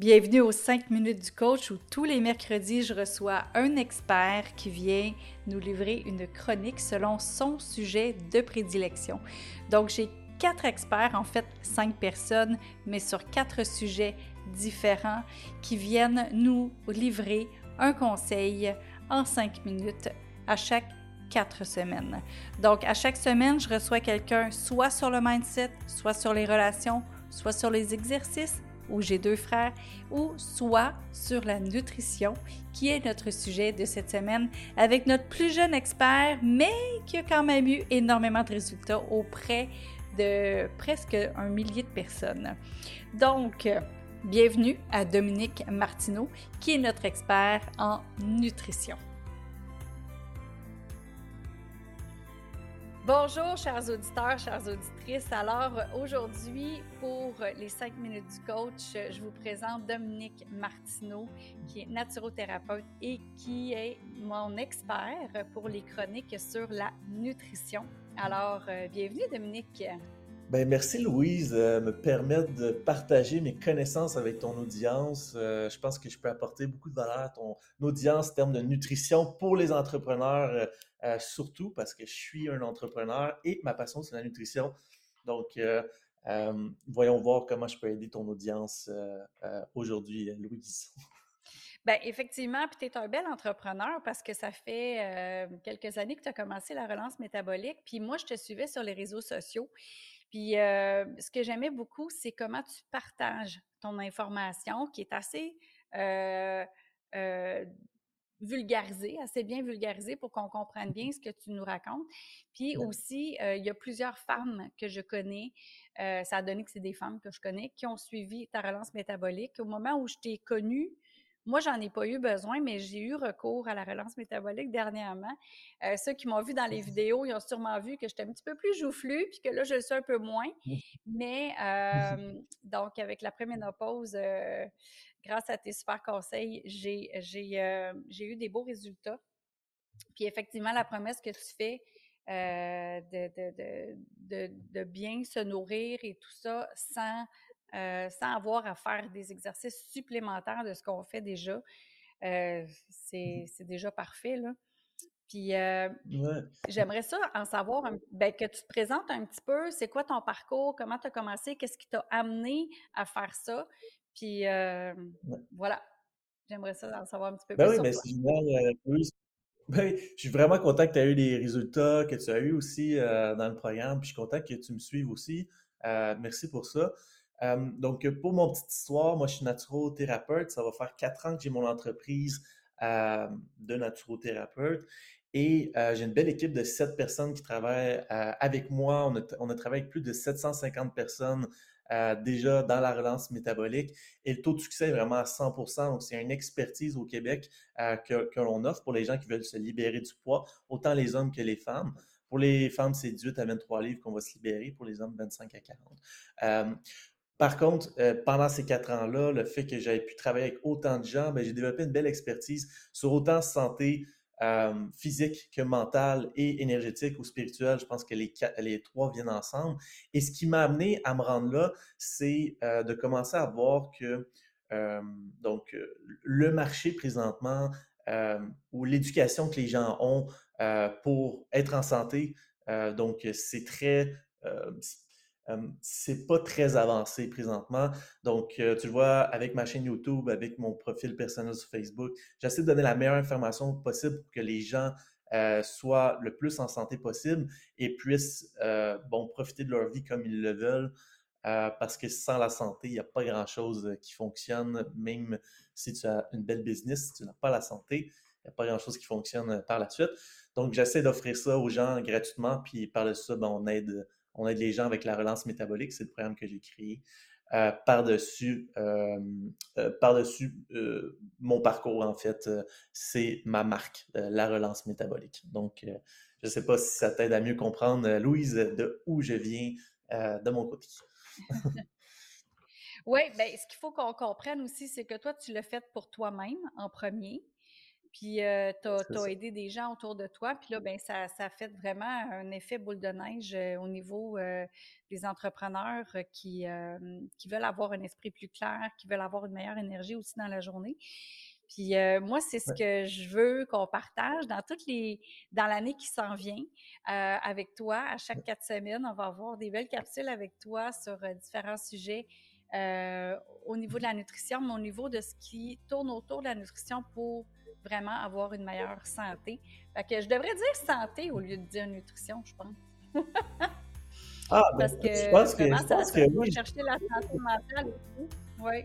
Bienvenue aux 5 minutes du coach où tous les mercredis, je reçois un expert qui vient nous livrer une chronique selon son sujet de prédilection. Donc, j'ai quatre experts, en fait cinq personnes, mais sur quatre sujets différents qui viennent nous livrer un conseil en cinq minutes à chaque quatre semaines. Donc, à chaque semaine, je reçois quelqu'un soit sur le mindset, soit sur les relations, soit sur les exercices, où j'ai deux frères, ou soit sur la nutrition, qui est notre sujet de cette semaine, avec notre plus jeune expert, mais qui a quand même eu énormément de résultats auprès de presque un millier de personnes. Donc, bienvenue à Dominique Martineau, qui est notre expert en nutrition. Bonjour, chers auditeurs, chères auditrices. Alors, aujourd'hui, pour les 5 minutes du coach, je vous présente Dominique Martineau, qui est naturothérapeute et qui est mon expert pour les chroniques sur la nutrition. Alors, euh, bienvenue, Dominique. Ben, merci Louise de me permettre de partager mes connaissances avec ton audience. Euh, je pense que je peux apporter beaucoup de valeur à ton audience en termes de nutrition pour les entrepreneurs, euh, euh, surtout parce que je suis un entrepreneur et ma passion c'est la nutrition. Donc, voyons voir comment je peux aider ton audience aujourd'hui, Louise. Bien, effectivement, tu es un bel entrepreneur parce que ça fait quelques années que tu as commencé la relance métabolique. Puis moi, je te suivais sur les réseaux sociaux. Puis euh, ce que j'aimais beaucoup, c'est comment tu partages ton information qui est assez euh, euh, vulgarisée, assez bien vulgarisée pour qu'on comprenne bien ce que tu nous racontes. Puis aussi, il y a plusieurs femmes que je connais, ça a donné que c'est des femmes que je connais, qui ont suivi ta relance métabolique. Au moment où je t'ai connue, moi, j'en ai pas eu besoin, mais j'ai eu recours à la relance métabolique dernièrement. Euh, ceux qui m'ont vu dans les vidéos, ils ont sûrement vu que j'étais un petit peu plus joufflue, puis que là, je le suis un peu moins. Mais euh, donc, avec la préménopause, euh, grâce à tes super conseils, j'ai, j'ai, eu des beaux résultats. Puis effectivement, la promesse que tu fais de, de, de, de, bien se nourrir et tout ça sans euh, sans avoir à faire des exercices supplémentaires de ce qu'on fait déjà. Euh, c'est déjà parfait, là. Puis euh, j'aimerais ça en savoir, ben, que tu te présentes un petit peu, c'est quoi ton parcours, comment tu as commencé, qu'est-ce qui t'a amené à faire ça? Puis voilà, j'aimerais ça en savoir un petit peu ben plus. Oui, mais c'est génial, ben, je suis vraiment content que tu aies eu des résultats, que tu as eu aussi dans le programme, puis je suis content que tu me suives aussi. merci pour ça. Euh, donc, pour mon petite histoire, moi, je suis naturothérapeute. Ça va faire quatre ans que j'ai mon entreprise euh, de naturothérapeute. Et euh, j'ai une belle équipe de sept personnes qui travaillent avec moi. On a, travaillé avec plus de 750 personnes déjà dans la relance métabolique. Et le taux de succès est vraiment à 100% Donc, c'est une expertise au Québec que, que l'on offre pour les gens qui veulent se libérer du poids, autant les hommes que les femmes. Pour les femmes, c'est 18 à 23 livres qu'on va se libérer. Pour les hommes, 25 à 40. Par contre, euh, pendant ces quatre ans-là, le fait que j'avais pu travailler avec autant de gens, ben, j'ai développé une belle expertise sur autant santé euh, physique que mentale et énergétique ou spirituelle. Je pense que les, trois viennent ensemble. Et ce qui m'a amené à me rendre là, c'est euh, de commencer à voir que donc le marché présentement ou l'éducation que les gens ont pour être en santé, donc c'est très c'est pas très avancé présentement. Donc, tu vois, avec ma chaîne YouTube, avec mon profil personnel sur Facebook, j'essaie de donner la meilleure information possible pour que les gens soient le plus en santé possible et puissent bon, profiter de leur vie comme ils le veulent. parce que sans la santé, il n'y a pas grand-chose qui fonctionne. Même si tu as une belle business, si tu n'as pas la santé, il n'y a pas grand-chose qui fonctionne par la suite. Donc, j'essaie d'offrir ça aux gens gratuitement, puis par-dessus ça, ben, on aide on aide les gens avec la relance métabolique, c'est le programme que j'ai créé. Euh, par-dessus euh, euh, par-dessus mon parcours, en fait, c'est ma marque, la relance métabolique. Donc, je ne sais pas si ça t'aide à mieux comprendre, Louise, de où je viens de mon côté. oui, bien, ce qu'il faut qu'on comprenne aussi, c'est que toi, tu l'as fait pour toi-même en premier. Puis euh, tu as, aidé des gens autour de toi. Puis là, ben, ça, ça a fait vraiment un effet boule de neige euh, au niveau euh, des entrepreneurs qui, qui veulent avoir un esprit plus clair, qui veulent avoir une meilleure énergie aussi dans la journée. Puis moi, c'est ce que je veux qu'on partage dans toutes les dans l'année qui s'en vient avec toi. À chaque quatre semaines, on va avoir des belles capsules avec toi sur différents sujets au niveau de la nutrition, mais au niveau de ce qui tourne autour de la nutrition pour vraiment avoir une meilleure santé. Fait que je devrais dire santé au lieu de dire nutrition, je pense. ah, ben, Parce que je pense que, je pense que oui. chercher la santé mentale. Oui.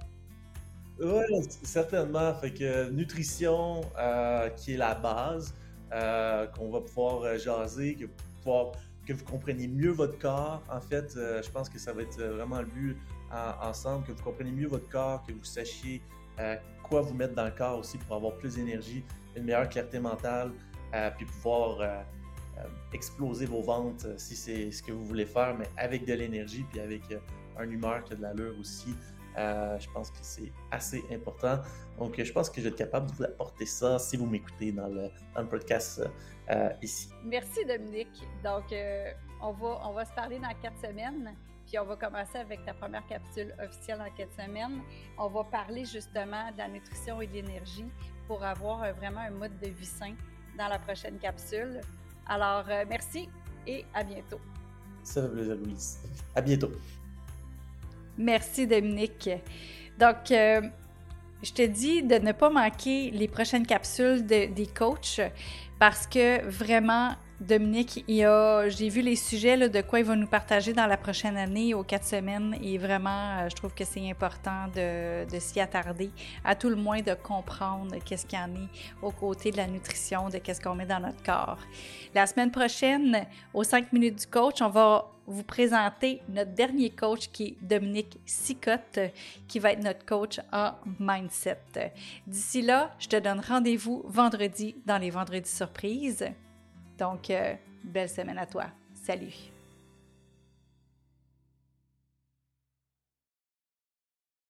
Oui, certainement. Fait que nutrition, euh, qui est la base, euh, qu'on va pouvoir euh, jaser, que, pouvoir, que vous compreniez mieux votre corps. En fait, je pense que ça va être vraiment le but ensemble, que vous compreniez mieux votre corps, que vous sachiez quoi vous mettre dans le corps aussi pour avoir plus d'énergie, une meilleure clarté mentale, euh, puis pouvoir euh, euh, exploser vos ventes si c'est ce que vous voulez faire, mais avec de l'énergie, puis avec un humeur qui a de l'allure aussi. je pense que c'est assez important. Donc, je pense que je vais être capable de vous apporter ça si vous m'écoutez dans le, dans le podcast ici. Merci, Dominique. Donc, on, va, on va se parler dans quatre semaines. Puis on va commencer avec ta première capsule officielle en quatre semaines. On va parler justement de la nutrition et de l'énergie pour avoir vraiment un mode de vie sain dans la prochaine capsule. Alors, euh, merci et à bientôt. Ça fait plaisir, Louise. À bientôt. Merci, Dominique. Donc, euh, je te dis de ne pas manquer les prochaines capsules des coachs parce que vraiment, Dominique, j'ai vu les sujets de quoi il va nous partager dans la prochaine année aux quatre semaines et vraiment, euh, je trouve que c'est important de, s'y attarder, à tout le moins de comprendre qu'est-ce qu'il y en est aux côtés de la nutrition, de qu'est-ce qu'on met dans notre corps. La semaine prochaine, aux 5 minutes du coach, on va vous présenter notre dernier coach qui est Dominique Sicotte, qui va être notre coach en mindset. D'ici là, je te donne rendez-vous vendredi dans les vendredis surprises. Donc, euh, belle semaine à toi. Salut!